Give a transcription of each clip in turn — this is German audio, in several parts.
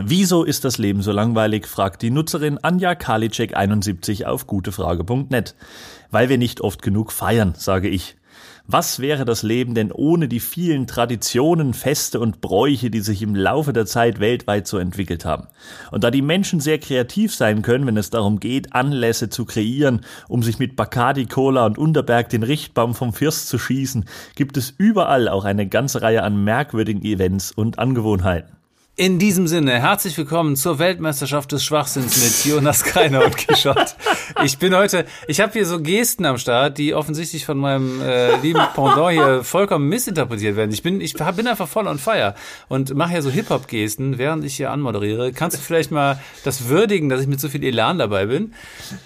Wieso ist das Leben so langweilig? fragt die Nutzerin Anja Karliczek71 auf gutefrage.net. Weil wir nicht oft genug feiern, sage ich. Was wäre das Leben denn ohne die vielen Traditionen, Feste und Bräuche, die sich im Laufe der Zeit weltweit so entwickelt haben? Und da die Menschen sehr kreativ sein können, wenn es darum geht, Anlässe zu kreieren, um sich mit Bacardi Cola und Unterberg den Richtbaum vom Fürst zu schießen, gibt es überall auch eine ganze Reihe an merkwürdigen Events und Angewohnheiten. In diesem Sinne, herzlich willkommen zur Weltmeisterschaft des Schwachsinns mit Jonas Kreiner und Quichotte. Ich bin heute, ich habe hier so Gesten am Start, die offensichtlich von meinem äh, lieben Pendant hier vollkommen missinterpretiert werden. Ich bin, ich bin einfach voll on fire und mache hier so Hip-Hop-Gesten, während ich hier anmoderiere. Kannst du vielleicht mal das würdigen, dass ich mit so viel Elan dabei bin?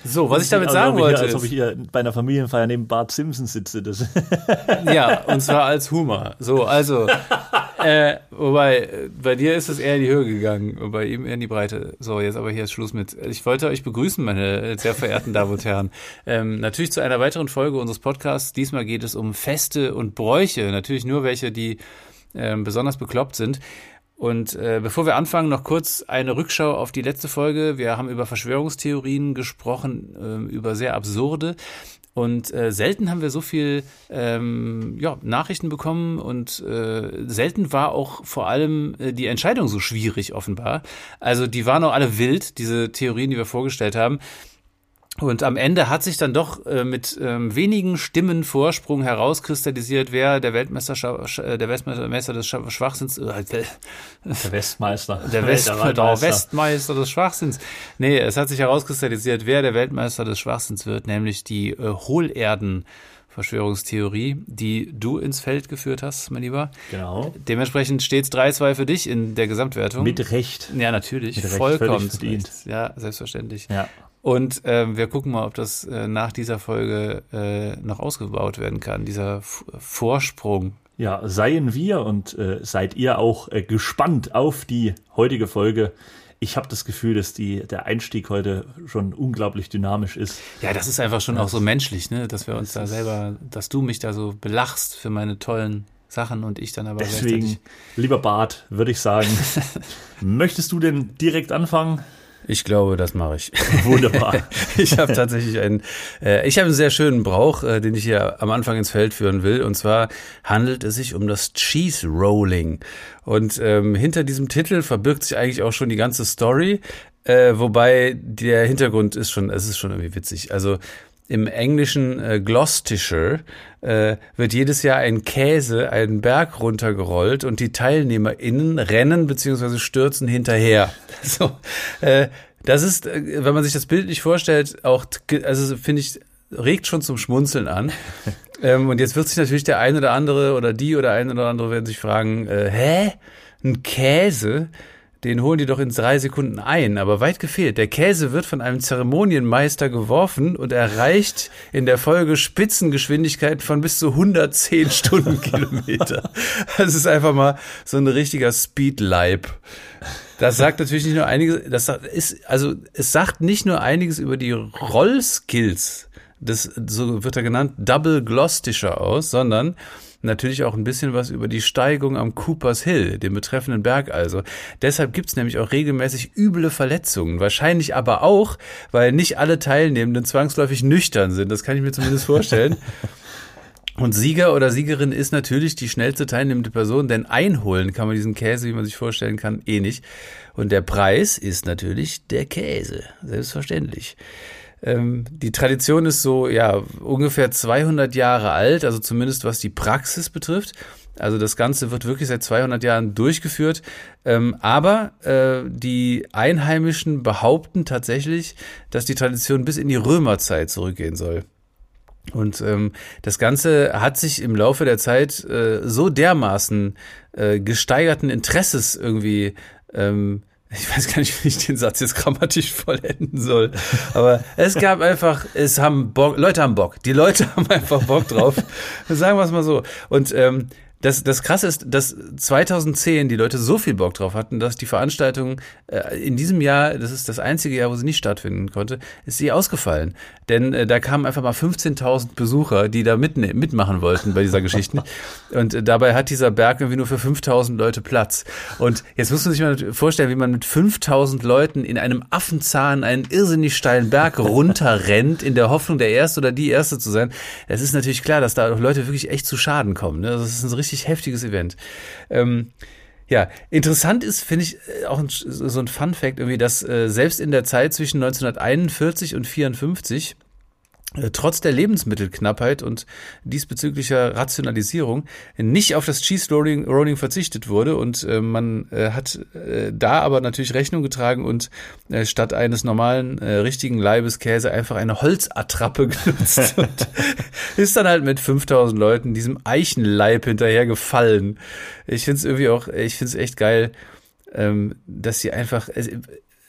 So, was ich damit sagen wollte. Hier, als ob ich hier bei einer Familienfeier neben Bart Simpson sitze. Das ja, und zwar als Humor. So, also, äh, wobei, bei dir ist es eher in die Höhe gegangen und bei ihm eher in die Breite. So, jetzt aber hier ist Schluss mit. Ich wollte euch begrüßen, meine sehr verehrten Damen und Herren. Ähm, natürlich zu einer weiteren Folge unseres Podcasts. Diesmal geht es um Feste und Bräuche. Natürlich nur welche, die ähm, besonders bekloppt sind. Und äh, bevor wir anfangen, noch kurz eine Rückschau auf die letzte Folge. Wir haben über Verschwörungstheorien gesprochen, äh, über sehr absurde. Und äh, selten haben wir so viel ähm, ja, Nachrichten bekommen und äh, selten war auch vor allem äh, die Entscheidung so schwierig offenbar. Also die waren auch alle wild, diese Theorien, die wir vorgestellt haben. Und am Ende hat sich dann doch äh, mit ähm, wenigen Stimmen Vorsprung herauskristallisiert, wer der Weltmeister, äh, der Weltmeister des Schwachsinns, äh, der Westmeister, der, West, der, der Westmeister des Schwachsinns. Nee, es hat sich herauskristallisiert, wer der Weltmeister des Schwachsinns wird, nämlich die äh, Hohlerden. Verschwörungstheorie, die du ins Feld geführt hast, mein Lieber. Genau. Dementsprechend steht es 3-2 für dich in der Gesamtwertung. Mit Recht. Ja, natürlich. Mit Recht, Vollkommen. Verdient. Ja, selbstverständlich. Ja. Und äh, wir gucken mal, ob das äh, nach dieser Folge äh, noch ausgebaut werden kann, dieser F Vorsprung. Ja, seien wir und äh, seid ihr auch äh, gespannt auf die heutige Folge. Ich habe das Gefühl, dass die, der Einstieg heute schon unglaublich dynamisch ist. Ja, das ist einfach schon das, auch so menschlich, ne? dass wir uns da selber, dass du mich da so belachst für meine tollen Sachen und ich dann aber Deswegen, lieber Bart, würde ich sagen, möchtest du denn direkt anfangen? Ich glaube, das mache ich. Wunderbar. ich habe tatsächlich einen, äh, ich habe einen sehr schönen Brauch, äh, den ich hier am Anfang ins Feld führen will. Und zwar handelt es sich um das Cheese Rolling. Und ähm, hinter diesem Titel verbirgt sich eigentlich auch schon die ganze Story. Äh, wobei der Hintergrund ist schon, es ist schon irgendwie witzig. Also im englischen äh, Gloucestershire äh, wird jedes Jahr ein Käse einen Berg runtergerollt und die TeilnehmerInnen rennen bzw. stürzen hinterher. So, äh, das ist, äh, wenn man sich das Bild nicht vorstellt, auch, also finde ich, regt schon zum Schmunzeln an. ähm, und jetzt wird sich natürlich der eine oder andere oder die oder ein oder andere werden sich fragen, äh, hä? Ein Käse? Den holen die doch in drei Sekunden ein. Aber weit gefehlt. Der Käse wird von einem Zeremonienmeister geworfen und erreicht in der Folge Spitzengeschwindigkeiten von bis zu 110 Stundenkilometer. Das ist einfach mal so ein richtiger Speed-Leib. Das sagt natürlich nicht nur einiges, das ist, also, es sagt nicht nur einiges über die Rollskills des, so wird er genannt, Double Gloucestershire aus, sondern natürlich auch ein bisschen was über die Steigung am Coopers Hill, dem betreffenden Berg also. Deshalb gibt's nämlich auch regelmäßig üble Verletzungen. Wahrscheinlich aber auch, weil nicht alle Teilnehmenden zwangsläufig nüchtern sind. Das kann ich mir zumindest vorstellen. Und Sieger oder Siegerin ist natürlich die schnellste teilnehmende Person, denn einholen kann man diesen Käse, wie man sich vorstellen kann, eh nicht. Und der Preis ist natürlich der Käse, selbstverständlich. Ähm, die Tradition ist so, ja, ungefähr 200 Jahre alt, also zumindest was die Praxis betrifft. Also das Ganze wird wirklich seit 200 Jahren durchgeführt. Ähm, aber äh, die Einheimischen behaupten tatsächlich, dass die Tradition bis in die Römerzeit zurückgehen soll. Und ähm, das Ganze hat sich im Laufe der Zeit äh, so dermaßen äh, gesteigerten Interesses irgendwie ähm, ich weiß gar nicht, wie ich den Satz jetzt grammatisch vollenden soll. Aber es gab einfach, es haben Bock, Leute haben Bock. Die Leute haben einfach Bock drauf. Sagen wir es mal so. Und ähm, das, das Krasse ist, dass 2010 die Leute so viel Bock drauf hatten, dass die Veranstaltung äh, in diesem Jahr, das ist das einzige Jahr, wo sie nicht stattfinden konnte, ist sie ausgefallen. Denn äh, da kamen einfach mal 15.000 Besucher, die da mit, mitmachen wollten bei dieser Geschichte. Und äh, dabei hat dieser Berg irgendwie nur für 5.000 Leute Platz. Und jetzt muss man sich mal vorstellen, wie man mit 5.000 Leuten in einem Affenzahn einen irrsinnig steilen Berg runterrennt, in der Hoffnung, der Erste oder die Erste zu sein. Es ist natürlich klar, dass da Leute wirklich echt zu Schaden kommen. Ne? Das ist ein richtig richtig heftiges Event. Ähm, ja, interessant ist, finde ich, äh, auch ein, so ein Fun Fact irgendwie, dass äh, selbst in der Zeit zwischen 1941 und 54 äh, trotz der Lebensmittelknappheit und diesbezüglicher Rationalisierung nicht auf das Cheese Rolling, verzichtet wurde und äh, man äh, hat äh, da aber natürlich Rechnung getragen und äh, statt eines normalen äh, richtigen Leibes Käse einfach eine Holzattrappe genutzt und ist dann halt mit 5000 Leuten diesem Eichenleib hinterher gefallen. Ich finde es irgendwie auch, ich finde es echt geil, ähm, dass sie einfach,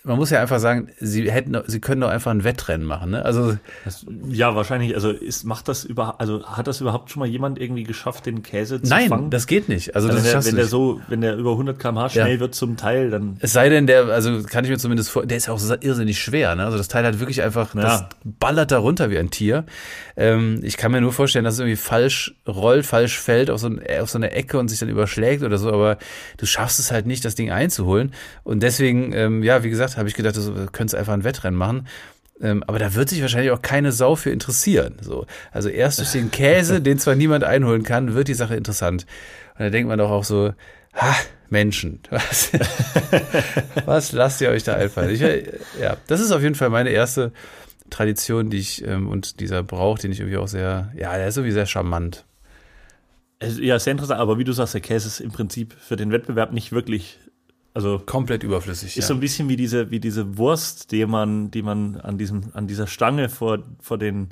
man muss ja einfach sagen, sie hätten, sie können doch einfach ein Wettrennen machen, ne? Also das, ja, wahrscheinlich. Also ist, macht das über, also hat das überhaupt schon mal jemand irgendwie geschafft, den Käse zu nein, fangen? Nein, das geht nicht. Also, also wenn, der, wenn der so, wenn der über 100 km/h schnell ja. wird zum Teil, dann. Es sei denn, der, also kann ich mir zumindest vor, der ist auch so irrsinnig schwer, ne? Also das Teil hat wirklich einfach, ja. das ballert da runter wie ein Tier. Ähm, ich kann mir nur vorstellen, dass es irgendwie falsch rollt, falsch fällt auf so, ein, auf so eine Ecke und sich dann überschlägt oder so, aber du schaffst es halt nicht, das Ding einzuholen. Und deswegen, ähm, ja, wie gesagt, habe ich gedacht, das könntest einfach ein Wettrennen machen. Ähm, aber da wird sich wahrscheinlich auch keine Sau für interessieren. So. Also erst durch den Käse, den zwar niemand einholen kann, wird die Sache interessant. Und da denkt man doch auch so, ha, Menschen, was, was lasst ihr euch da einfallen? Ich, ja, das ist auf jeden Fall meine erste Tradition, die ich ähm, und dieser Brauch, den ich irgendwie auch sehr, ja, der ist irgendwie sehr charmant. Ja, sehr interessant, aber wie du sagst, der Käse ist im Prinzip für den Wettbewerb nicht wirklich also komplett überflüssig. Ist ja. so ein bisschen wie diese, wie diese Wurst, die man, die man an diesem, an dieser Stange vor, vor den,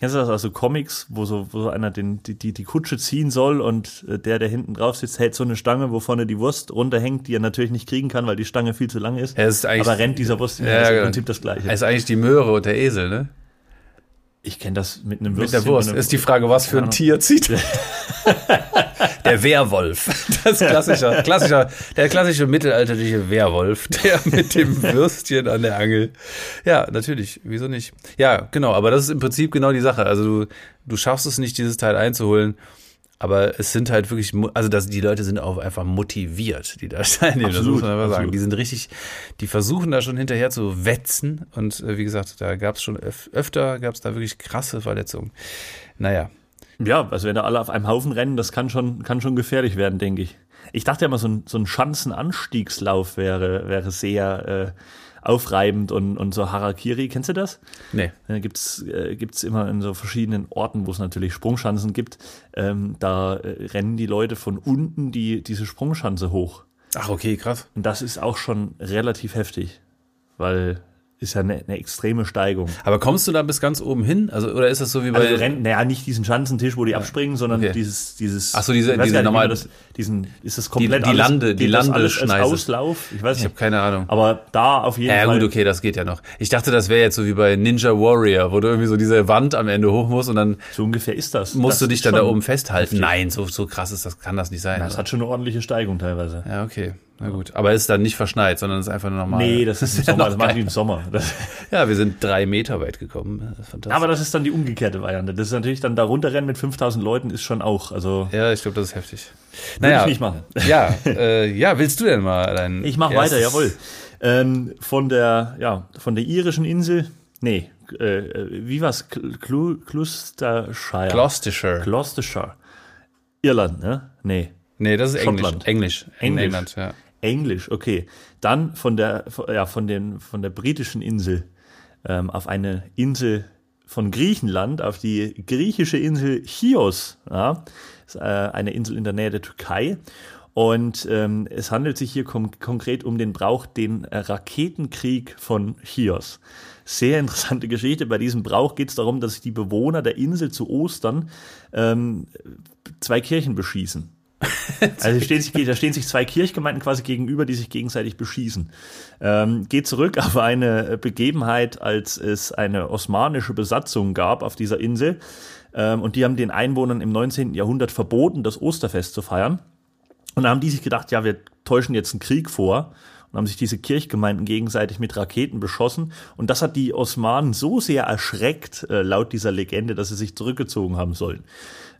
kennst du das, also Comics, wo so, wo so einer den, die, die, die Kutsche ziehen soll und äh, der, der hinten drauf sitzt, hält so eine Stange, wo vorne die Wurst runterhängt, die er natürlich nicht kriegen kann, weil die Stange viel zu lang ist. Ja, ist aber rennt dieser Wurst ja, im genau. Prinzip das Gleiche. Es ist eigentlich die Möhre und der Esel, ne? Ich kenne das mit einem Würstchen. Mit der Wurst. Ist die Frage, was für ein Tier zieht. der Werwolf. Das klassische, klassischer, der klassische mittelalterliche Werwolf, der mit dem Würstchen an der Angel. Ja, natürlich. Wieso nicht? Ja, genau. Aber das ist im Prinzip genau die Sache. Also du, du schaffst es nicht, dieses Teil einzuholen. Aber es sind halt wirklich, also das, die Leute sind auch einfach motiviert, die da teilnehmen. Absolut, das muss man einfach absolut. sagen. Die sind richtig, die versuchen da schon hinterher zu wetzen. Und äh, wie gesagt, da gab es schon öf öfter, gab es da wirklich krasse Verletzungen. Naja. Ja, also wenn da alle auf einem Haufen rennen, das kann schon, kann schon gefährlich werden, denke ich. Ich dachte ja mal, so ein, so ein Schanzenanstiegslauf wäre, wäre sehr, äh, aufreibend und, und so Harakiri. Kennst du das? Nee. Da gibt's äh, gibt's immer in so verschiedenen Orten, wo es natürlich Sprungschanzen gibt. Ähm, da äh, rennen die Leute von unten die, diese Sprungschanze hoch. Ach, okay, krass. Und das ist auch schon relativ heftig, weil ist ja eine, eine extreme Steigung. Aber kommst du da bis ganz oben hin? Also oder ist das so wie bei also Rennen, naja, nicht diesen Schanzentisch, wo die abspringen, sondern okay. dieses dieses Ach so, diese diese normal das, diesen ist das komplett die, die Lande, die Lande alles als Auslauf, ich weiß nicht. Ich habe keine Ahnung. Aber da auf jeden ja, Fall. Ja, gut, okay, das geht ja noch. Ich dachte, das wäre jetzt so wie bei Ninja Warrior, wo du irgendwie so diese Wand am Ende hoch musst und dann So ungefähr ist das. Musst das du dich dann da oben festhalten. Nein, so so krass ist das kann das nicht sein. Na, das hat schon eine ordentliche Steigung teilweise. Ja, okay. Na gut, aber es ist dann nicht verschneit, sondern es ist einfach nur normal. Nee, das ist im Sommer, das machen die im Sommer. Das ja, wir sind drei Meter weit gekommen. Das aber das ist dann die umgekehrte Variante. Das ist natürlich dann da runterrennen mit 5000 Leuten ist schon auch, also. Ja, ich glaube, das ist heftig. Würde naja, ich nicht machen. Ja, äh, ja, willst du denn mal dein Ich mache weiter, jawohl. Ähm, von der, ja, von der irischen Insel, nee, äh, wie war's? Cl Gloucestershire. Gloucestershire. Gloucestershire. Irland, ne? Nee. Nee, das ist Schottland. Englisch. Englisch. Englisch. England, ja. Englisch, okay. Dann von der, ja, von den, von der britischen Insel ähm, auf eine Insel von Griechenland, auf die griechische Insel Chios. Ja, ist, äh, eine Insel in der Nähe der Türkei. Und ähm, es handelt sich hier kon konkret um den Brauch, den äh, Raketenkrieg von Chios. Sehr interessante Geschichte. Bei diesem Brauch geht es darum, dass die Bewohner der Insel zu Ostern ähm, zwei Kirchen beschießen. Also stehen sich, da stehen sich zwei Kirchgemeinden quasi gegenüber, die sich gegenseitig beschießen. Ähm, geht zurück auf eine Begebenheit, als es eine osmanische Besatzung gab auf dieser Insel. Ähm, und die haben den Einwohnern im 19. Jahrhundert verboten, das Osterfest zu feiern. Und da haben die sich gedacht, ja, wir täuschen jetzt einen Krieg vor und haben sich diese Kirchgemeinden gegenseitig mit Raketen beschossen. Und das hat die Osmanen so sehr erschreckt, äh, laut dieser Legende, dass sie sich zurückgezogen haben sollen.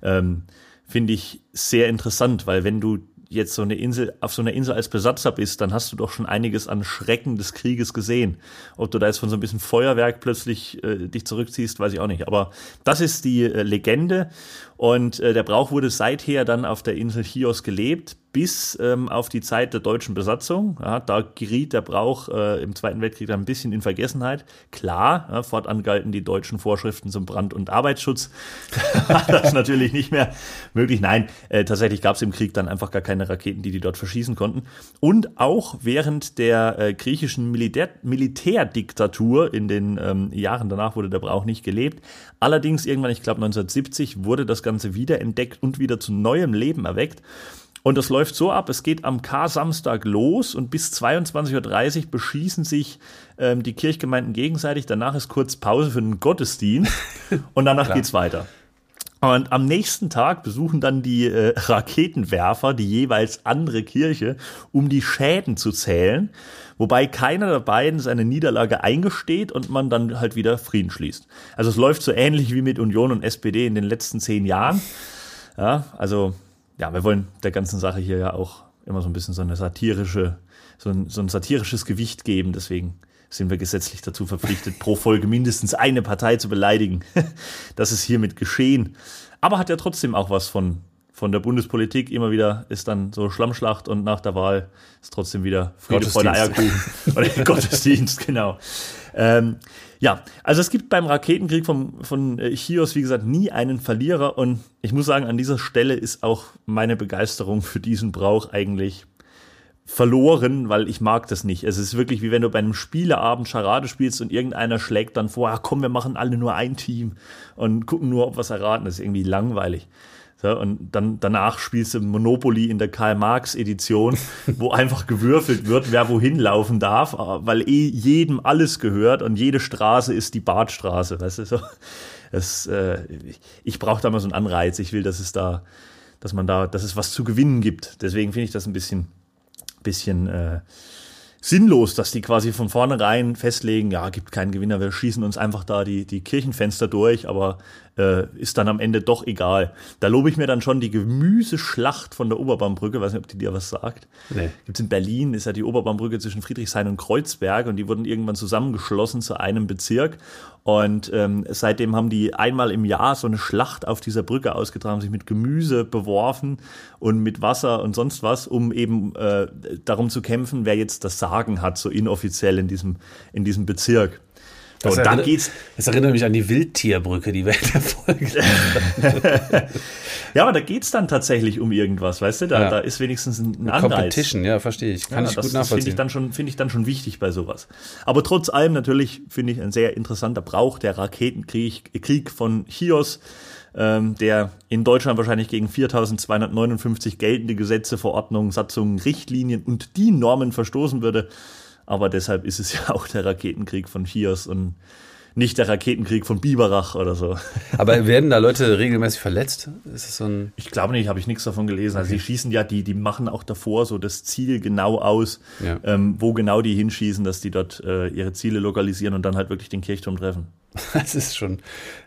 Ähm, Finde ich sehr interessant, weil wenn du jetzt so eine Insel, auf so einer Insel als Besatzer bist, dann hast du doch schon einiges an Schrecken des Krieges gesehen. Ob du da jetzt von so ein bisschen Feuerwerk plötzlich äh, dich zurückziehst, weiß ich auch nicht. Aber das ist die äh, Legende. Und äh, der Brauch wurde seither dann auf der Insel Chios gelebt, bis ähm, auf die Zeit der deutschen Besatzung. Ja, da geriet der Brauch äh, im Zweiten Weltkrieg ein bisschen in Vergessenheit. Klar, ja, fortan galten die deutschen Vorschriften zum Brand- und Arbeitsschutz. das natürlich nicht mehr möglich. Nein, äh, tatsächlich gab es im Krieg dann einfach gar keine Raketen, die die dort verschießen konnten. Und auch während der äh, griechischen Militär Militärdiktatur in den ähm, Jahren danach wurde der Brauch nicht gelebt. Allerdings irgendwann, ich glaube 1970, wurde das Ganze wiederentdeckt und wieder zu neuem Leben erweckt. Und das läuft so ab, es geht am K-Samstag los und bis 22.30 Uhr beschießen sich ähm, die Kirchgemeinden gegenseitig. Danach ist kurz Pause für einen Gottesdienst und danach geht's weiter. Und am nächsten Tag besuchen dann die äh, Raketenwerfer die jeweils andere Kirche, um die Schäden zu zählen, wobei keiner der beiden seine Niederlage eingesteht und man dann halt wieder Frieden schließt. Also es läuft so ähnlich wie mit Union und SPD in den letzten zehn Jahren. Ja, also ja, wir wollen der ganzen Sache hier ja auch immer so ein bisschen so eine satirische, so ein, so ein satirisches Gewicht geben. Deswegen sind wir gesetzlich dazu verpflichtet, pro Folge mindestens eine Partei zu beleidigen. Das ist hiermit geschehen. Aber hat ja trotzdem auch was von, von der Bundespolitik. Immer wieder ist dann so Schlammschlacht und nach der Wahl ist trotzdem wieder Friede, Freude, Eierkuchen. Oder Gottesdienst, genau. Ähm, ja, also es gibt beim Raketenkrieg von, von äh, Chios, wie gesagt, nie einen Verlierer. Und ich muss sagen, an dieser Stelle ist auch meine Begeisterung für diesen Brauch eigentlich verloren, weil ich mag das nicht. Es ist wirklich wie wenn du bei einem Spieleabend Charade spielst und irgendeiner schlägt dann vor, ah, komm, wir machen alle nur ein Team und gucken nur, ob was erraten. Das ist irgendwie langweilig. So, und dann danach spielst du Monopoly in der Karl-Marx-Edition, wo einfach gewürfelt wird, wer wohin laufen darf, weil eh jedem alles gehört und jede Straße ist die Badstraße. Weißt du, so. Das, äh, ich brauche da mal so einen Anreiz. Ich will, dass es da, dass man da, dass es was zu gewinnen gibt. Deswegen finde ich das ein bisschen, bisschen äh, sinnlos, dass die quasi von vornherein festlegen, ja, gibt keinen Gewinner, wir schießen uns einfach da die, die Kirchenfenster durch, aber äh, ist dann am Ende doch egal. Da lobe ich mir dann schon die Gemüseschlacht von der Oberbaumbrücke, weiß nicht, ob die dir was sagt. Nee. Gibt's in Berlin, ist ja die Oberbaumbrücke zwischen Friedrichshain und Kreuzberg und die wurden irgendwann zusammengeschlossen zu einem Bezirk. Und ähm, seitdem haben die einmal im Jahr so eine Schlacht auf dieser Brücke ausgetragen, sich mit Gemüse beworfen und mit Wasser und sonst was, um eben äh, darum zu kämpfen, wer jetzt das Sagen hat, so inoffiziell in diesem, in diesem Bezirk. Das, und dann geht's. Das erinnert mich an die Wildtierbrücke, die wir in der Folge. ja, aber da geht's dann tatsächlich um irgendwas, weißt du? Da, ja. da ist wenigstens ein Anreiz. Competition, ja, verstehe ich. Kann ja, ich das, gut nachvollziehen. Das finde ich dann schon, finde ich dann schon wichtig bei sowas. Aber trotz allem natürlich finde ich ein sehr interessanter Brauch der Raketenkrieg Krieg von Chios ähm, der in Deutschland wahrscheinlich gegen 4259 geltende Gesetze, Verordnungen, Satzungen, Richtlinien und die Normen verstoßen würde. Aber deshalb ist es ja auch der Raketenkrieg von Chios und nicht der Raketenkrieg von Biberach oder so. Aber werden da Leute regelmäßig verletzt? Ist es so ein ich glaube nicht, habe ich nichts davon gelesen. Also okay. Also die schießen ja, die, die machen auch davor so das Ziel genau aus, ja. ähm, wo genau die hinschießen, dass die dort äh, ihre Ziele lokalisieren und dann halt wirklich den Kirchturm treffen. Das ist schon,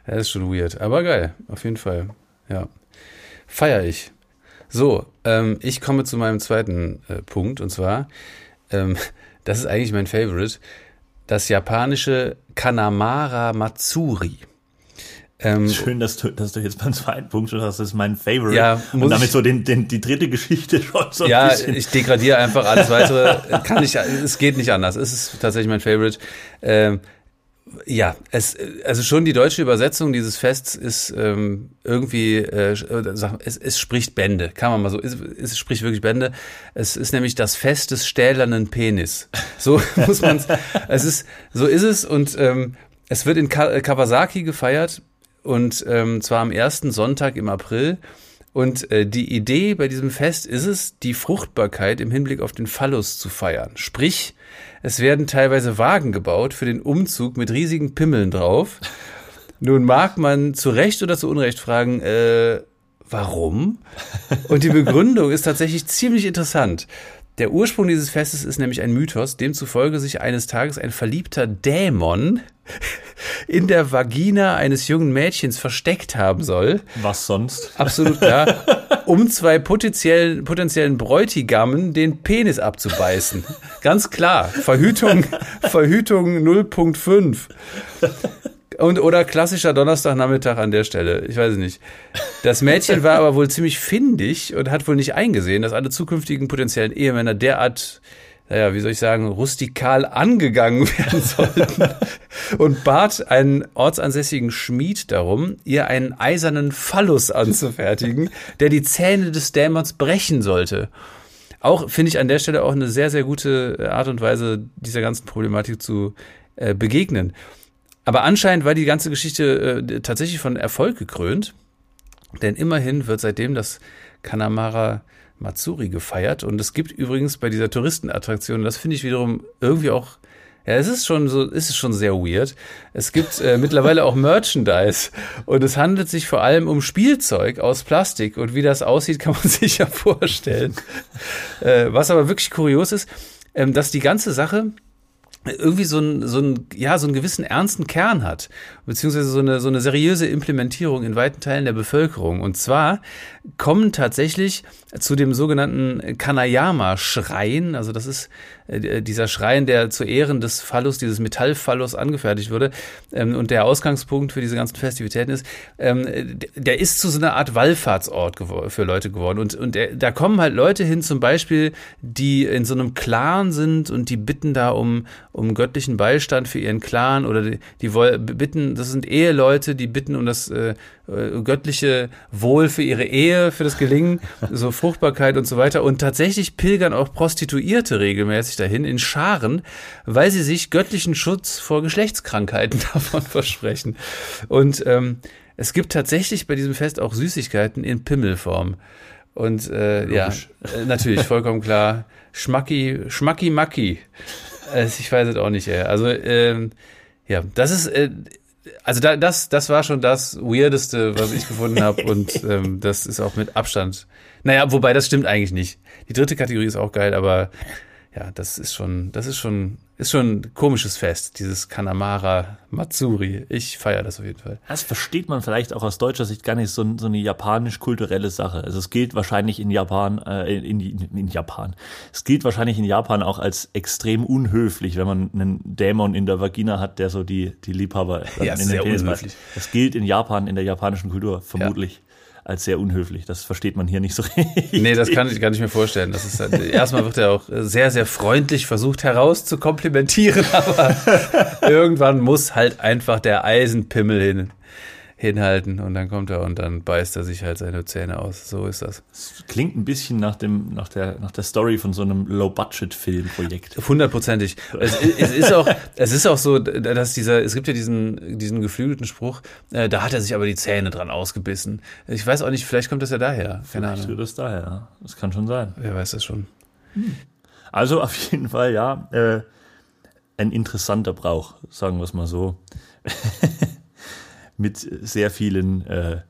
das ist schon weird. Aber geil, auf jeden Fall. Ja. Feier ich. So, ähm, ich komme zu meinem zweiten äh, Punkt und zwar, ähm, das ist eigentlich mein Favorite, das japanische Kanamara Matsuri. Ähm, Schön, dass du, dass du jetzt beim zweiten Punkt schon hast, das ist mein Favorite. Ja, und damit so den, den, die dritte Geschichte schon so ein ja, bisschen. Ja, ich degradiere einfach alles weitere. Kann ich, es geht nicht anders. Es ist tatsächlich mein Favorite. Ähm, ja, es, also schon die deutsche Übersetzung dieses Fests ist ähm, irgendwie, äh, es, es spricht Bände, kann man mal so, es, es spricht wirklich Bände. Es ist nämlich das Fest des stählernen Penis. So muss man es, ist, so ist es und ähm, es wird in Kawasaki gefeiert und ähm, zwar am ersten Sonntag im April. Und äh, die Idee bei diesem Fest ist es, die Fruchtbarkeit im Hinblick auf den Phallus zu feiern. Sprich, es werden teilweise Wagen gebaut für den Umzug mit riesigen Pimmeln drauf. Nun mag man zu Recht oder zu Unrecht fragen, äh, warum? Und die Begründung ist tatsächlich ziemlich interessant. Der Ursprung dieses Festes ist nämlich ein Mythos, demzufolge sich eines Tages ein verliebter Dämon in der Vagina eines jungen Mädchens versteckt haben soll. Was sonst? Absolut klar. Um zwei potenziellen, potenziellen Bräutigamen den Penis abzubeißen. Ganz klar. Verhütung, Verhütung 0.5. Und, oder klassischer Donnerstagnachmittag an der Stelle. Ich weiß es nicht. Das Mädchen war aber wohl ziemlich findig und hat wohl nicht eingesehen, dass alle zukünftigen potenziellen Ehemänner derart, naja, wie soll ich sagen, rustikal angegangen werden sollten und bat einen ortsansässigen Schmied darum, ihr einen eisernen Phallus anzufertigen, der die Zähne des Dämons brechen sollte. Auch finde ich an der Stelle auch eine sehr, sehr gute Art und Weise, dieser ganzen Problematik zu äh, begegnen. Aber anscheinend war die ganze Geschichte äh, tatsächlich von Erfolg gekrönt, denn immerhin wird seitdem das Kanamara Matsuri gefeiert und es gibt übrigens bei dieser Touristenattraktion, das finde ich wiederum irgendwie auch ja, es ist schon so, es ist schon sehr weird. Es gibt äh, mittlerweile auch Merchandise und es handelt sich vor allem um Spielzeug aus Plastik und wie das aussieht, kann man sich ja vorstellen. Äh, was aber wirklich kurios ist, ähm, dass die ganze Sache irgendwie so ein, so ein, ja, so einen gewissen ernsten Kern hat, beziehungsweise so eine, so eine seriöse Implementierung in weiten Teilen der Bevölkerung. Und zwar kommen tatsächlich zu dem sogenannten Kanayama-Schrein, also das ist äh, dieser Schrein, der zu Ehren des Phallus, dieses Metallphallus angefertigt wurde ähm, und der Ausgangspunkt für diese ganzen Festivitäten ist, ähm, der ist zu so einer Art Wallfahrtsort für Leute geworden. Und, und der, da kommen halt Leute hin, zum Beispiel, die in so einem Clan sind und die bitten da um, um göttlichen Beistand für ihren Clan oder die, die bitten, das sind Eheleute, die bitten um das äh, äh, göttliche Wohl für ihre Ehe, für das Gelingen, so Fruchtbarkeit und so weiter. Und tatsächlich pilgern auch Prostituierte regelmäßig dahin in Scharen, weil sie sich göttlichen Schutz vor Geschlechtskrankheiten davon versprechen. Und ähm, es gibt tatsächlich bei diesem Fest auch Süßigkeiten in Pimmelform. Und äh, ja, äh, natürlich, vollkommen klar. Schmacki, Schmacki Macki. Ich weiß es auch nicht, ey. Also, ähm, ja, das ist, äh, also da, das, das war schon das Weirdeste, was ich gefunden habe. Und ähm, das ist auch mit Abstand. Naja, wobei das stimmt eigentlich nicht. Die dritte Kategorie ist auch geil, aber ja, das ist schon, das ist schon, ist schon ein komisches Fest, dieses Kanamara Matsuri. Ich feiere das auf jeden Fall. Das versteht man vielleicht auch aus deutscher Sicht gar nicht so, so eine japanisch-kulturelle Sache. Also es gilt wahrscheinlich in Japan, äh, in, in, in Japan. Es gilt wahrscheinlich in Japan auch als extrem unhöflich, wenn man einen Dämon in der Vagina hat, der so die, die Liebhaber ja, in den Penis unhöflich. Das gilt in Japan, in der japanischen Kultur vermutlich. Ja als sehr unhöflich. Das versteht man hier nicht so richtig. Nee, das kann ich gar nicht mir vorstellen. Das ist, halt, erstmal wird er auch sehr, sehr freundlich versucht herauszukomplimentieren, aber irgendwann muss halt einfach der Eisenpimmel hin hinhalten und dann kommt er und dann beißt er sich halt seine Zähne aus. So ist das. das klingt ein bisschen nach dem, nach der, nach der Story von so einem Low-Budget-Film-Projekt. Hundertprozentig. Es, es, ist auch, es ist auch so, dass dieser, es gibt ja diesen, diesen geflügelten Spruch, äh, da hat er sich aber die Zähne dran ausgebissen. Ich weiß auch nicht, vielleicht kommt das ja daher. Keine vielleicht Ahnung. das daher. Das kann schon sein. Wer weiß das schon. Also auf jeden Fall, ja, äh, ein interessanter Brauch, sagen wir es mal so. mit sehr vielen äh,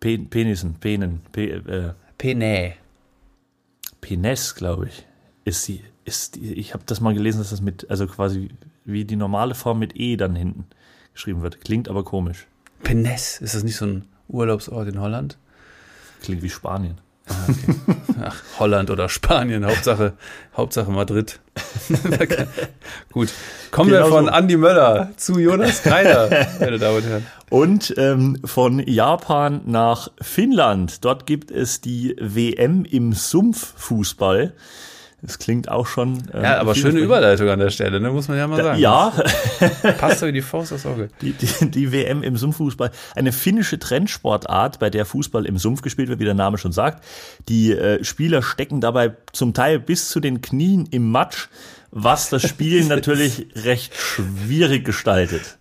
Pen Penissen, Penen, Pe äh, Pene. Penes, glaube ich, ist sie. Ist die, ich habe das mal gelesen, dass das mit, also quasi wie die normale Form mit E dann hinten geschrieben wird. Klingt aber komisch. Penes, ist das nicht so ein Urlaubsort in Holland? Klingt wie Spanien. Ah, okay. Ach, Holland oder Spanien, Hauptsache, Hauptsache Madrid. Gut. Kommen genau wir von so. Andy Möller zu Jonas Kreiner, meine Damen und Herren. Und ähm, von Japan nach Finnland. Dort gibt es die WM im Sumpffußball. Das klingt auch schon. Ähm, ja, aber schöne Überleitung an der Stelle, ne? muss man ja mal sagen. Ja. Passt so wie die Faust aufs Auge. Die, die, die WM im Sumpffußball. Eine finnische Trendsportart, bei der Fußball im Sumpf gespielt wird, wie der Name schon sagt. Die äh, Spieler stecken dabei zum Teil bis zu den Knien im Matsch, was das Spiel natürlich recht schwierig gestaltet.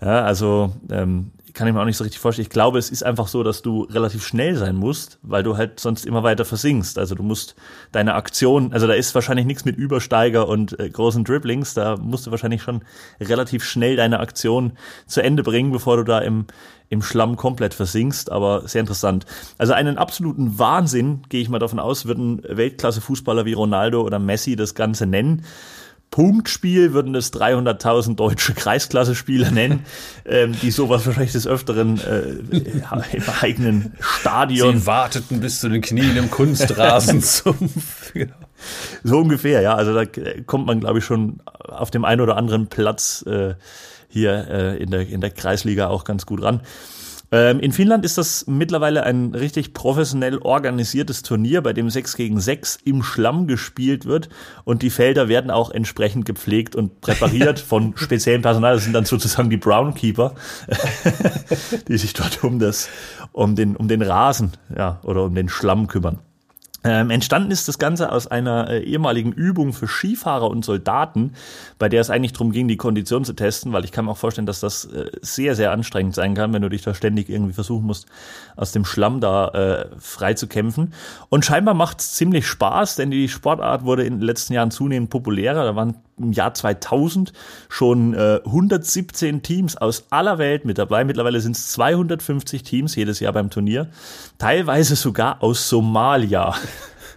Ja, also ähm, kann ich mir auch nicht so richtig vorstellen. Ich glaube, es ist einfach so, dass du relativ schnell sein musst, weil du halt sonst immer weiter versinkst. Also du musst deine Aktion, also da ist wahrscheinlich nichts mit Übersteiger und äh, großen Dribblings, da musst du wahrscheinlich schon relativ schnell deine Aktion zu Ende bringen, bevor du da im, im Schlamm komplett versinkst, aber sehr interessant. Also einen absoluten Wahnsinn, gehe ich mal davon aus, würden Weltklasse-Fußballer wie Ronaldo oder Messi das Ganze nennen. Punktspiel würden es 300.000 deutsche Kreisklasse-Spieler nennen, ähm, die sowas wahrscheinlich des Öfteren äh, im eigenen Stadion. Sie warteten bis zu den Knien im Kunstrasensumpf. genau. So ungefähr, ja. Also da kommt man, glaube ich, schon auf dem einen oder anderen Platz äh, hier äh, in, der, in der Kreisliga auch ganz gut ran. Ähm, in Finnland ist das mittlerweile ein richtig professionell organisiertes Turnier, bei dem 6 gegen 6 im Schlamm gespielt wird und die Felder werden auch entsprechend gepflegt und präpariert von speziellem Personal. Das sind dann sozusagen die Brownkeeper, die sich dort um das, um den, um den Rasen, ja, oder um den Schlamm kümmern. Ähm, entstanden ist das Ganze aus einer äh, ehemaligen Übung für Skifahrer und Soldaten, bei der es eigentlich darum ging, die Kondition zu testen, weil ich kann mir auch vorstellen, dass das äh, sehr, sehr anstrengend sein kann, wenn du dich da ständig irgendwie versuchen musst, aus dem Schlamm da äh, frei zu kämpfen. Und scheinbar macht es ziemlich Spaß, denn die Sportart wurde in den letzten Jahren zunehmend populärer. Da waren im Jahr 2000 schon äh, 117 Teams aus aller Welt mit dabei. Mittlerweile sind es 250 Teams jedes Jahr beim Turnier. Teilweise sogar aus Somalia.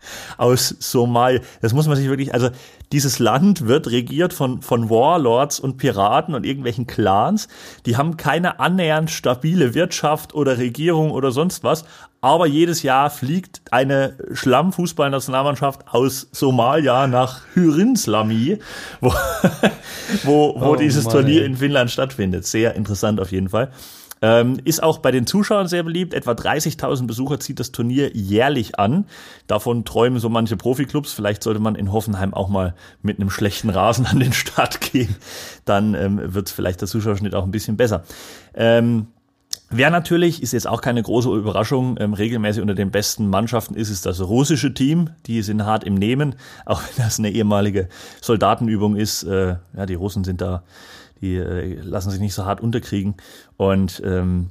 aus Somalia. Das muss man sich wirklich, also dieses Land wird regiert von, von Warlords und Piraten und irgendwelchen Clans. Die haben keine annähernd stabile Wirtschaft oder Regierung oder sonst was. Aber jedes Jahr fliegt eine Schlammfußballnationalmannschaft aus Somalia nach Hyrinslami, wo, wo, wo oh, dieses Turnier in Finnland stattfindet. Sehr interessant auf jeden Fall. Ähm, ist auch bei den Zuschauern sehr beliebt. Etwa 30.000 Besucher zieht das Turnier jährlich an. Davon träumen so manche Profiklubs. Vielleicht sollte man in Hoffenheim auch mal mit einem schlechten Rasen an den Start gehen. Dann ähm, wird vielleicht der Zuschauerschnitt auch ein bisschen besser. Ähm, Wer natürlich, ist jetzt auch keine große Überraschung, ähm, regelmäßig unter den besten Mannschaften ist, ist das russische Team. Die sind hart im Nehmen, auch wenn das eine ehemalige Soldatenübung ist. Äh, ja, die Russen sind da die äh, lassen sich nicht so hart unterkriegen. Und ähm,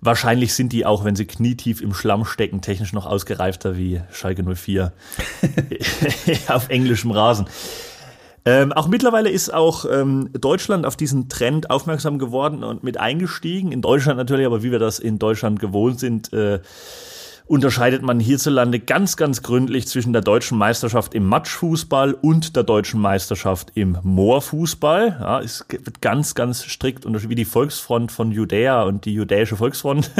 wahrscheinlich sind die auch, wenn sie knietief im Schlamm stecken, technisch noch ausgereifter wie Schalke 04 auf englischem Rasen. Ähm, auch mittlerweile ist auch ähm, Deutschland auf diesen Trend aufmerksam geworden und mit eingestiegen. In Deutschland natürlich, aber wie wir das in Deutschland gewohnt sind, äh, unterscheidet man hierzulande ganz, ganz gründlich zwischen der deutschen Meisterschaft im Matschfußball und der deutschen Meisterschaft im Moorfußball. Ja, es wird ganz, ganz strikt unterschieden, wie die Volksfront von Judäa und die judäische Volksfront.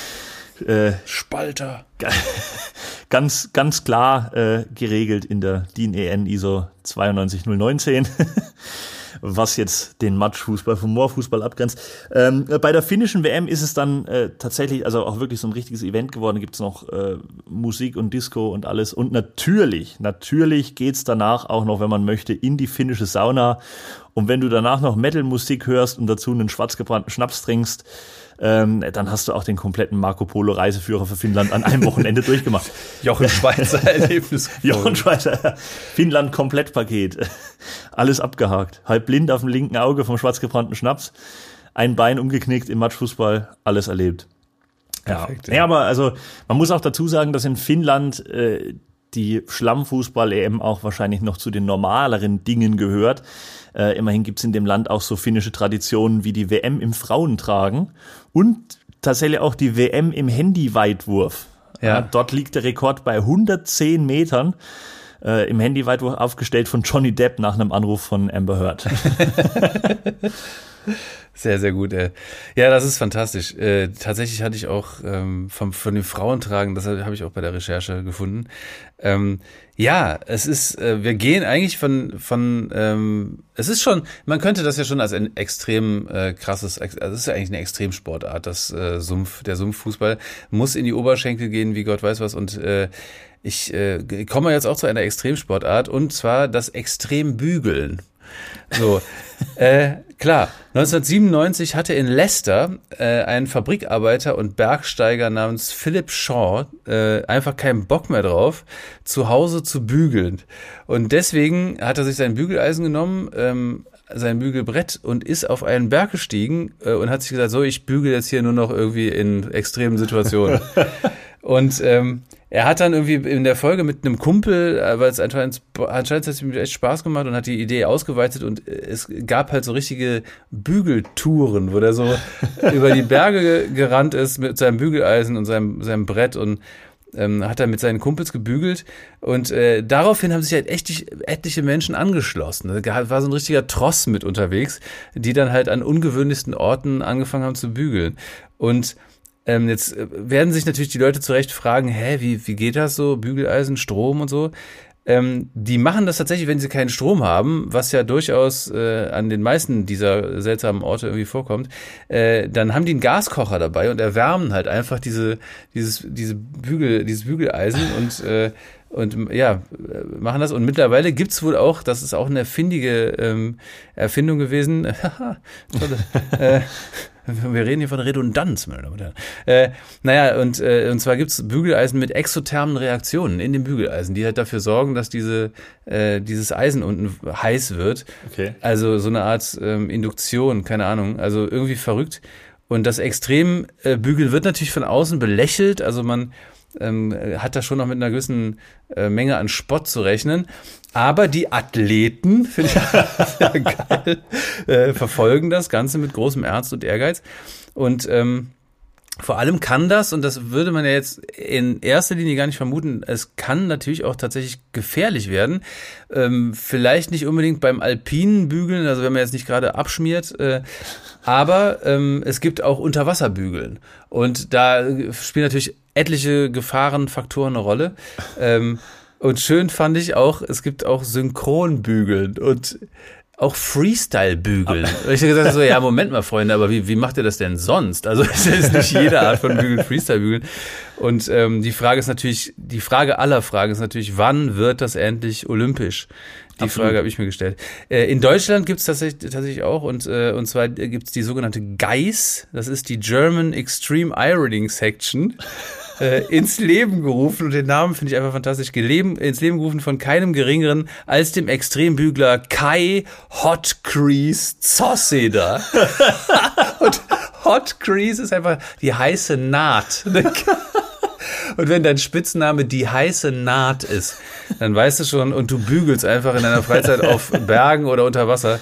äh, Spalter. Ganz, ganz klar äh, geregelt in der DIN EN ISO 92019. was jetzt den Matschfußball vom Moorfußball abgrenzt. Ähm, bei der finnischen WM ist es dann äh, tatsächlich, also auch wirklich so ein richtiges Event geworden. Gibt es noch äh, Musik und Disco und alles. Und natürlich, natürlich geht's danach auch noch, wenn man möchte, in die finnische Sauna. Und wenn du danach noch Metal-Musik hörst und dazu einen schwarzgebrannten Schnaps trinkst, ähm, dann hast du auch den kompletten Marco Polo Reiseführer für Finnland an einem Wochenende durchgemacht. Jochen Schweizer Erlebnis. Jochen Schweizer Finnland Komplettpaket. Alles abgehakt. Halb blind auf dem linken Auge vom schwarzgebrannten Schnaps. Ein Bein umgeknickt im Matschfußball. Alles erlebt. Perfekt, ja. ja. aber also man muss auch dazu sagen, dass in Finnland äh, die Schlammfußball-EM auch wahrscheinlich noch zu den normaleren Dingen gehört. Äh, immerhin gibt's in dem Land auch so finnische Traditionen wie die WM im Frauentragen und tatsächlich auch die WM im Handyweitwurf. Ja. dort liegt der Rekord bei 110 Metern. Äh, im Handyweitwurf aufgestellt von Johnny Depp nach einem Anruf von Amber Heard. Sehr, sehr gut. Ey. Ja, das ist fantastisch. Äh, tatsächlich hatte ich auch ähm, vom, von den Frauentragen, das habe ich auch bei der Recherche gefunden. Ähm, ja, es ist, äh, wir gehen eigentlich von, von ähm, es ist schon, man könnte das ja schon als ein extrem äh, krasses, also es ist ja eigentlich eine Extremsportart, das äh, Sumpf, der Sumpffußball muss in die Oberschenkel gehen, wie Gott weiß was und äh, ich äh, komme jetzt auch zu einer Extremsportart und zwar das Extrembügeln. So, äh, klar. 1997 hatte in Leicester äh, ein Fabrikarbeiter und Bergsteiger namens Philip Shaw äh, einfach keinen Bock mehr drauf, zu Hause zu bügeln. Und deswegen hat er sich sein Bügeleisen genommen, ähm, sein Bügelbrett und ist auf einen Berg gestiegen äh, und hat sich gesagt, so, ich bügel jetzt hier nur noch irgendwie in extremen Situationen. und ähm, er hat dann irgendwie in der Folge mit einem Kumpel, äh, weil es anscheinend, anscheinend hat es ihm echt Spaß gemacht und hat die Idee ausgeweitet und es gab halt so richtige Bügeltouren, wo der so über die Berge gerannt ist mit seinem Bügeleisen und seinem, seinem Brett und ähm, hat er mit seinen Kumpels gebügelt und äh, daraufhin haben sich halt echt etliche Menschen angeschlossen. Da war so ein richtiger Tross mit unterwegs, die dann halt an ungewöhnlichsten Orten angefangen haben zu bügeln. Und ähm, jetzt äh, werden sich natürlich die Leute zurecht fragen, hä, wie, wie geht das so? Bügeleisen, Strom und so. Ähm, die machen das tatsächlich, wenn sie keinen Strom haben, was ja durchaus äh, an den meisten dieser seltsamen Orte irgendwie vorkommt, äh, dann haben die einen Gaskocher dabei und erwärmen halt einfach diese, dieses, diese Bügel, dieses Bügeleisen und äh, und ja, machen das. Und mittlerweile gibt's wohl auch, das ist auch eine findige ähm, Erfindung gewesen. Tolle, äh, wir reden hier von Redundanz, meine Damen und Herren. Äh, naja, und, äh, und zwar gibt's Bügeleisen mit exothermen Reaktionen in den Bügeleisen, die halt dafür sorgen, dass diese, äh, dieses Eisen unten heiß wird. Okay. Also so eine Art ähm, Induktion, keine Ahnung. Also irgendwie verrückt. Und das Extrembügel wird natürlich von außen belächelt. Also man ähm, hat da schon noch mit einer gewissen äh, Menge an Spott zu rechnen. Aber die Athleten, finde ich sehr geil, äh, verfolgen das Ganze mit großem Ernst und Ehrgeiz. Und ähm, vor allem kann das, und das würde man ja jetzt in erster Linie gar nicht vermuten, es kann natürlich auch tatsächlich gefährlich werden. Ähm, vielleicht nicht unbedingt beim alpinen Bügeln, also wenn man jetzt nicht gerade abschmiert, äh, aber ähm, es gibt auch Unterwasserbügeln. Und da spielen natürlich etliche Gefahrenfaktoren eine Rolle. Ähm, und schön fand ich auch, es gibt auch Synchronbügeln und auch Freestyle-Bügeln. Ah. Ich habe gesagt, so, ja, Moment mal, Freunde, aber wie, wie macht ihr das denn sonst? Also es ist nicht jede Art von Bügeln Freestyle-Bügeln. Und ähm, die Frage ist natürlich, die Frage aller Fragen ist natürlich, wann wird das endlich olympisch? Die Absolut. Frage habe ich mir gestellt. Äh, in Deutschland gibt es tatsächlich, tatsächlich auch und, äh, und zwar gibt es die sogenannte GEIS, das ist die German Extreme Ironing Section äh, ins Leben gerufen und den Namen finde ich einfach fantastisch. Geleben, ins Leben gerufen von keinem geringeren als dem Extrembügler Kai Hot Crease Zosseder. und Hot Crease ist einfach die heiße Naht. Und wenn dein Spitzname die heiße Naht ist, dann weißt du schon, und du bügelst einfach in deiner Freizeit auf Bergen oder unter Wasser.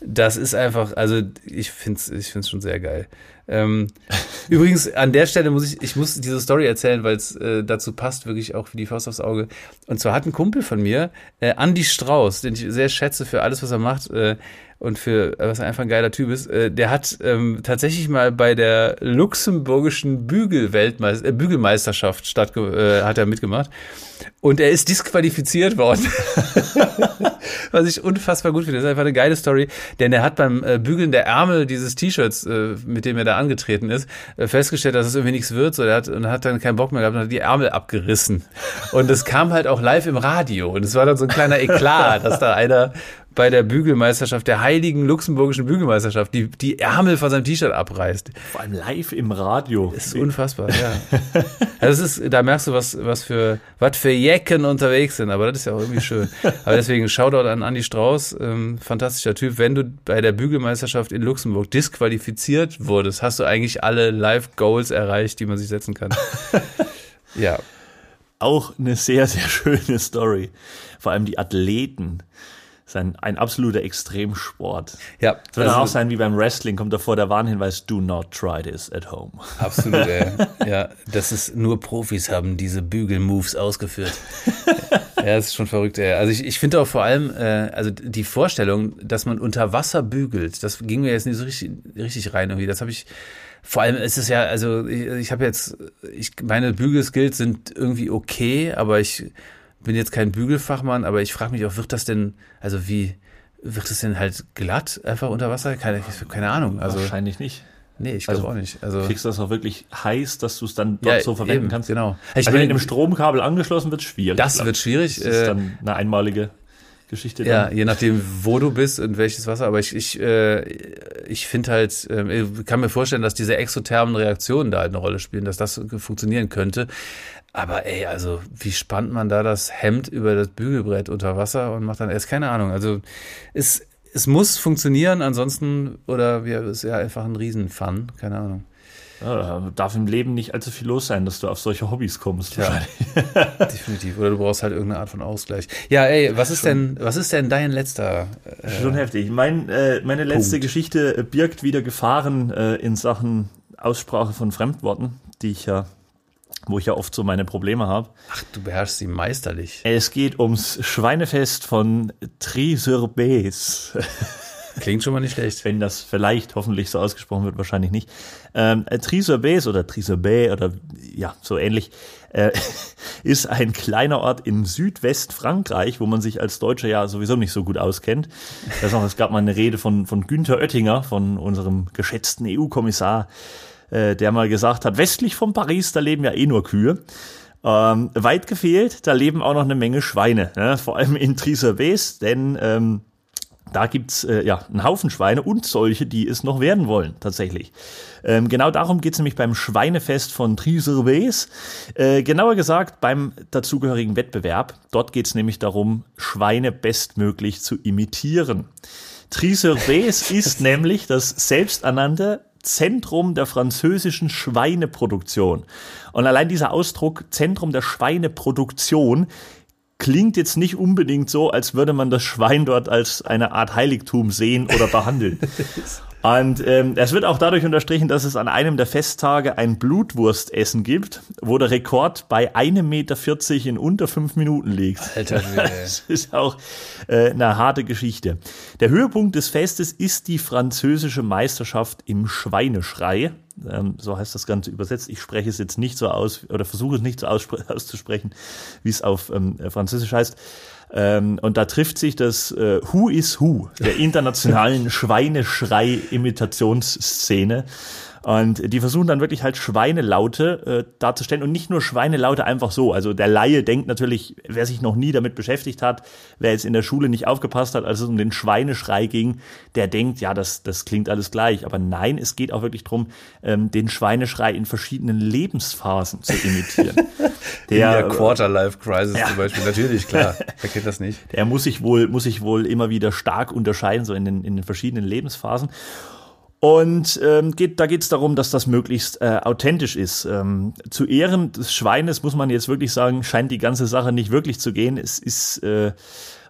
Das ist einfach, also ich finde es ich find's schon sehr geil. Ähm, übrigens, an der Stelle muss ich, ich muss diese Story erzählen, weil es äh, dazu passt, wirklich auch wie die Faust aufs Auge. Und zwar hat ein Kumpel von mir, äh, Andy Strauß, den ich sehr schätze für alles, was er macht, äh, und für was er einfach ein geiler Typ ist, äh, der hat ähm, tatsächlich mal bei der luxemburgischen Bügelweltmeister äh, Bügelmeisterschaft statt äh, hat er mitgemacht und er ist disqualifiziert worden. was ich unfassbar gut finde. Das ist einfach eine geile Story, denn er hat beim äh, Bügeln der Ärmel dieses T-Shirts, äh, mit dem er da angetreten ist, äh, festgestellt, dass es irgendwie nichts wird. So, er hat und hat dann keinen Bock mehr gehabt und hat die Ärmel abgerissen. Und es kam halt auch live im Radio und es war dann so ein kleiner Eklat, dass da einer bei der Bügelmeisterschaft, der heiligen luxemburgischen Bügelmeisterschaft, die, die Ärmel von seinem T-Shirt abreißt. Vor allem live im Radio. Das ist unfassbar, ja. Also das ist, da merkst du, was, was für, was für Jecken unterwegs sind, aber das ist ja auch irgendwie schön. Aber deswegen Shoutout an Andi Strauß, ähm, fantastischer Typ. Wenn du bei der Bügelmeisterschaft in Luxemburg disqualifiziert wurdest, hast du eigentlich alle Live-Goals erreicht, die man sich setzen kann. ja. Auch eine sehr, sehr schöne Story. Vor allem die Athleten ist ein, ein absoluter Extremsport. Ja. Das wird also, dann auch sein wie beim Wrestling, kommt davor der Warnhinweis, do not try this at home. Absolut, ey. ja. Das ist, nur Profis haben diese Bügelmoves ausgeführt. ja, das ist schon verrückt, ey. Also ich, ich finde auch vor allem, äh, also die Vorstellung, dass man unter Wasser bügelt, das ging mir jetzt nicht so richtig, richtig rein irgendwie. Das habe ich, vor allem ist es ja, also ich, ich habe jetzt, ich, meine Bügelskills sind irgendwie okay, aber ich bin jetzt kein Bügelfachmann, aber ich frage mich auch, wird das denn, also wie, wird das denn halt glatt einfach unter Wasser? Keine, keine Ahnung. Also, Wahrscheinlich nicht. Nee, ich glaube also, auch nicht. Also kriegst du das auch wirklich heiß, dass du es dann dort ja, so verwenden eben, kannst? Genau. Ich also, wenn mit einem Stromkabel angeschlossen wird, schwierig. Das wird schwierig. Das ist dann eine einmalige Geschichte. Dann. Ja, je nachdem, wo du bist und welches Wasser. Aber ich, ich, äh, ich finde halt, äh, kann mir vorstellen, dass diese exothermen Reaktionen da halt eine Rolle spielen, dass das funktionieren könnte. Aber ey, also wie spannt man da das Hemd über das Bügelbrett unter Wasser und macht dann erst keine Ahnung. Also ist es muss funktionieren, ansonsten, oder wir, ist ja einfach ein Riesenfun, keine Ahnung. Ja, darf im Leben nicht allzu viel los sein, dass du auf solche Hobbys kommst. Ja, definitiv. Oder du brauchst halt irgendeine Art von Ausgleich. Ja, ey, was ist denn, was ist denn dein letzter? Äh, Schon heftig. Mein, äh, meine letzte Punkt. Geschichte birgt wieder Gefahren äh, in Sachen Aussprache von Fremdworten, die ich ja wo ich ja oft so meine Probleme habe. Ach, du beherrschst sie meisterlich. Es geht ums Schweinefest von Trisurbes. Klingt schon mal nicht schlecht. Wenn das vielleicht hoffentlich so ausgesprochen wird, wahrscheinlich nicht. Ähm, Trisurbes oder Trisurbes oder ja, so ähnlich, äh, ist ein kleiner Ort in Südwestfrankreich, wo man sich als Deutscher ja sowieso nicht so gut auskennt. Das auch, es gab mal eine Rede von, von Günther Oettinger, von unserem geschätzten EU-Kommissar, äh, der mal gesagt hat, westlich von Paris, da leben ja eh nur Kühe. Ähm, weit gefehlt, da leben auch noch eine Menge Schweine, ne? vor allem in Triserbes, denn ähm, da gibt's äh, ja einen Haufen Schweine und solche, die es noch werden wollen, tatsächlich. Ähm, genau darum geht's nämlich beim Schweinefest von Triserbes. Äh, genauer gesagt beim dazugehörigen Wettbewerb. Dort geht's nämlich darum, Schweine bestmöglich zu imitieren. Triserbes ist nämlich das selbsternannte Zentrum der französischen Schweineproduktion. Und allein dieser Ausdruck Zentrum der Schweineproduktion klingt jetzt nicht unbedingt so, als würde man das Schwein dort als eine Art Heiligtum sehen oder behandeln. Und ähm, es wird auch dadurch unterstrichen, dass es an einem der Festtage ein Blutwurstessen gibt, wo der Rekord bei einem Meter vierzig in unter fünf Minuten liegt. Alter, das ist auch äh, eine harte Geschichte. Der Höhepunkt des Festes ist die französische Meisterschaft im Schweineschrei. Ähm, so heißt das Ganze übersetzt. Ich spreche es jetzt nicht so aus oder versuche es nicht so auszusprechen, wie es auf ähm, Französisch heißt. Ähm, und da trifft sich das äh, Who is Who der internationalen Schweineschrei-Imitationsszene. Und die versuchen dann wirklich halt Schweinelaute äh, darzustellen und nicht nur Schweinelaute einfach so. Also der Laie denkt natürlich, wer sich noch nie damit beschäftigt hat, wer jetzt in der Schule nicht aufgepasst hat, als es um den Schweineschrei ging, der denkt, ja, das, das klingt alles gleich. Aber nein, es geht auch wirklich drum, ähm, den Schweineschrei in verschiedenen Lebensphasen zu imitieren. Der, in der Quarter-Life-Crisis ja. zum Beispiel, natürlich, klar. Wer kennt das nicht? Der muss sich wohl, muss sich wohl immer wieder stark unterscheiden, so in den, in den verschiedenen Lebensphasen. Und ähm, geht, da geht es darum, dass das möglichst äh, authentisch ist. Ähm, zu Ehren des Schweines muss man jetzt wirklich sagen, scheint die ganze Sache nicht wirklich zu gehen. Es ist äh,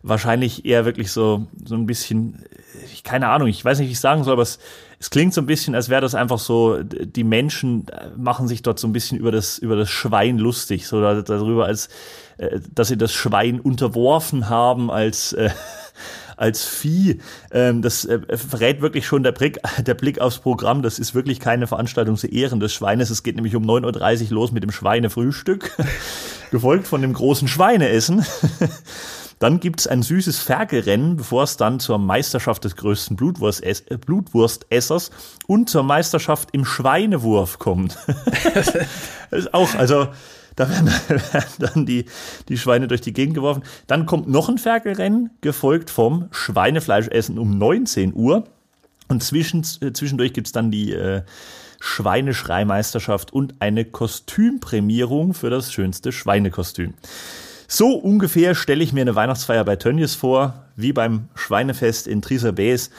wahrscheinlich eher wirklich so, so ein bisschen, ich, keine Ahnung, ich weiß nicht, wie ich sagen soll, aber es, es klingt so ein bisschen, als wäre das einfach so, die Menschen äh, machen sich dort so ein bisschen über das, über das Schwein lustig, so darüber, als äh, dass sie das Schwein unterworfen haben als äh, als Vieh. Ähm, das äh, verrät wirklich schon der Blick, der Blick aufs Programm. Das ist wirklich keine Veranstaltung zu Ehren des Schweines. Es geht nämlich um 9.30 Uhr los mit dem Schweinefrühstück, gefolgt von dem großen Schweineessen. Dann gibt's ein süßes Ferkelrennen, bevor es dann zur Meisterschaft des größten Blutwurstess äh, Blutwurstessers und zur Meisterschaft im Schweinewurf kommt. das ist auch, also da werden, dann die, die Schweine durch die Gegend geworfen. Dann kommt noch ein Ferkelrennen, gefolgt vom Schweinefleischessen um 19 Uhr. Und zwischen, äh, zwischendurch gibt's dann die äh, Schweineschreimeisterschaft und eine Kostümprämierung für das schönste Schweinekostüm. So ungefähr stelle ich mir eine Weihnachtsfeier bei Tönnies vor, wie beim Schweinefest in Triserbes.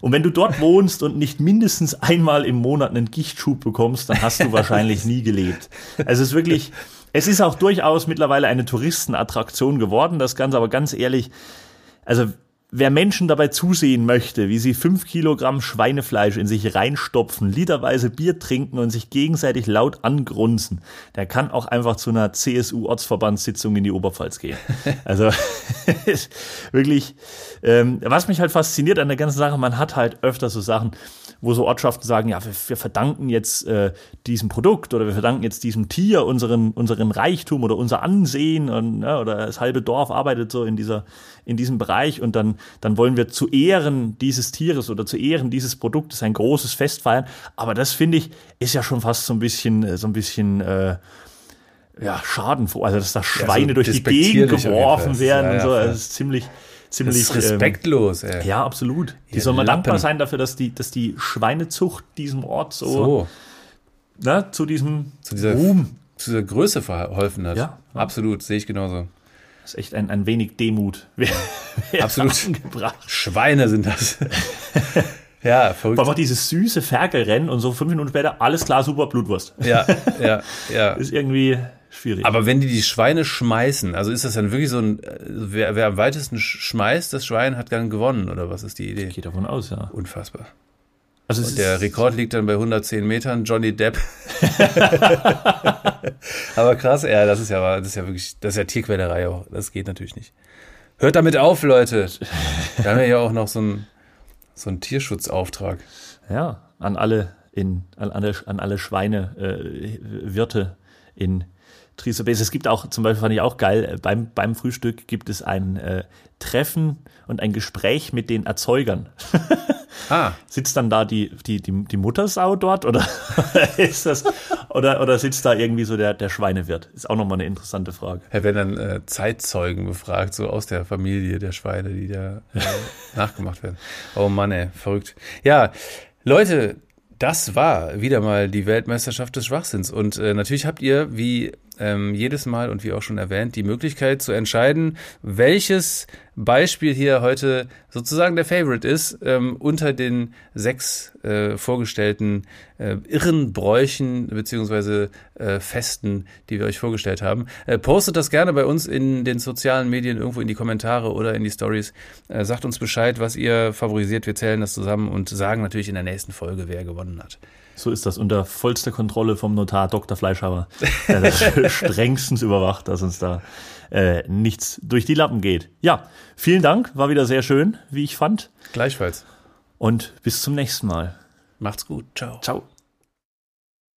Und wenn du dort wohnst und nicht mindestens einmal im Monat einen Gichtschub bekommst, dann hast du wahrscheinlich nie gelebt. Also es ist wirklich, es ist auch durchaus mittlerweile eine Touristenattraktion geworden, das Ganze, aber ganz ehrlich, also Wer Menschen dabei zusehen möchte, wie sie fünf Kilogramm Schweinefleisch in sich reinstopfen, literweise Bier trinken und sich gegenseitig laut angrunzen, der kann auch einfach zu einer CSU-Ortsverbandssitzung in die Oberpfalz gehen. Also wirklich, ähm, was mich halt fasziniert an der ganzen Sache, man hat halt öfter so Sachen, wo so Ortschaften sagen, ja, wir, wir verdanken jetzt äh, diesem Produkt oder wir verdanken jetzt diesem Tier unseren, unseren Reichtum oder unser Ansehen und, ja, oder das halbe Dorf arbeitet so in dieser, in diesem Bereich und dann, dann wollen wir zu Ehren dieses Tieres oder zu Ehren dieses Produktes ein großes Fest feiern. Aber das finde ich, ist ja schon fast so ein bisschen, so ein bisschen, äh, ja, Schadenfroh, also dass da Schweine ja, so durch die Gegend geworfen werden ja, und so, ja, das ist ziemlich, ziemlich das ist respektlos. Ähm, ey. Ja, absolut. Die soll man dankbar sein dafür, dass die, dass die Schweinezucht diesem Ort so, so. Na, zu diesem zu dieser, Ruhm, zu dieser Größe verholfen hat. Ja, absolut, sehe ich genauso. ist echt ein, ein wenig Demut. Absolut. Angebracht. Schweine sind das. ja, verrückt. Aber dieses süße Ferkelrennen und so fünf Minuten später, alles klar, super Blutwurst. Ja, ja, ja. Ist irgendwie schwierig. Aber wenn die die Schweine schmeißen, also ist das dann wirklich so ein, wer, wer am weitesten schmeißt, das Schwein hat dann gewonnen, oder was ist die Idee? Geht davon aus, ja. Unfassbar. Also der Rekord liegt dann bei 110 Metern, Johnny Depp. Aber krass, ja, das ist ja, das ist ja wirklich, das ist ja Tierquälerei auch. Das geht natürlich nicht. Hört damit auf, Leute. Wir haben ja auch noch so einen, so einen Tierschutzauftrag. Ja, an alle in, an alle, an alle Schweinewirte äh, in Trisobes. Es gibt auch, zum Beispiel fand ich auch geil, beim, beim Frühstück gibt es ein äh, Treffen und ein Gespräch mit den Erzeugern. Ah. Sitzt dann da die, die, die, die Muttersau dort oder ist das, oder, oder sitzt da irgendwie so der, der Schweinewirt? Ist auch nochmal eine interessante Frage. Ja, werden dann äh, Zeitzeugen befragt, so aus der Familie der Schweine, die da äh, nachgemacht werden. Oh Mann, ey, verrückt. Ja, Leute, das war wieder mal die Weltmeisterschaft des Schwachsinns. Und äh, natürlich habt ihr, wie ähm, jedes Mal und wie auch schon erwähnt, die Möglichkeit zu entscheiden, welches Beispiel hier heute sozusagen der Favorite ist, ähm, unter den sechs äh, vorgestellten äh, irren Bräuchen beziehungsweise äh, Festen, die wir euch vorgestellt haben. Äh, postet das gerne bei uns in den sozialen Medien, irgendwo in die Kommentare oder in die Stories. Äh, sagt uns Bescheid, was ihr favorisiert. Wir zählen das zusammen und sagen natürlich in der nächsten Folge, wer gewonnen hat. So ist das unter vollster Kontrolle vom Notar Dr. Fleischhauer, der das strengstens überwacht, dass uns da äh, nichts durch die Lappen geht. Ja, vielen Dank, war wieder sehr schön, wie ich fand. Gleichfalls. Und bis zum nächsten Mal. Macht's gut. Ciao. Ciao.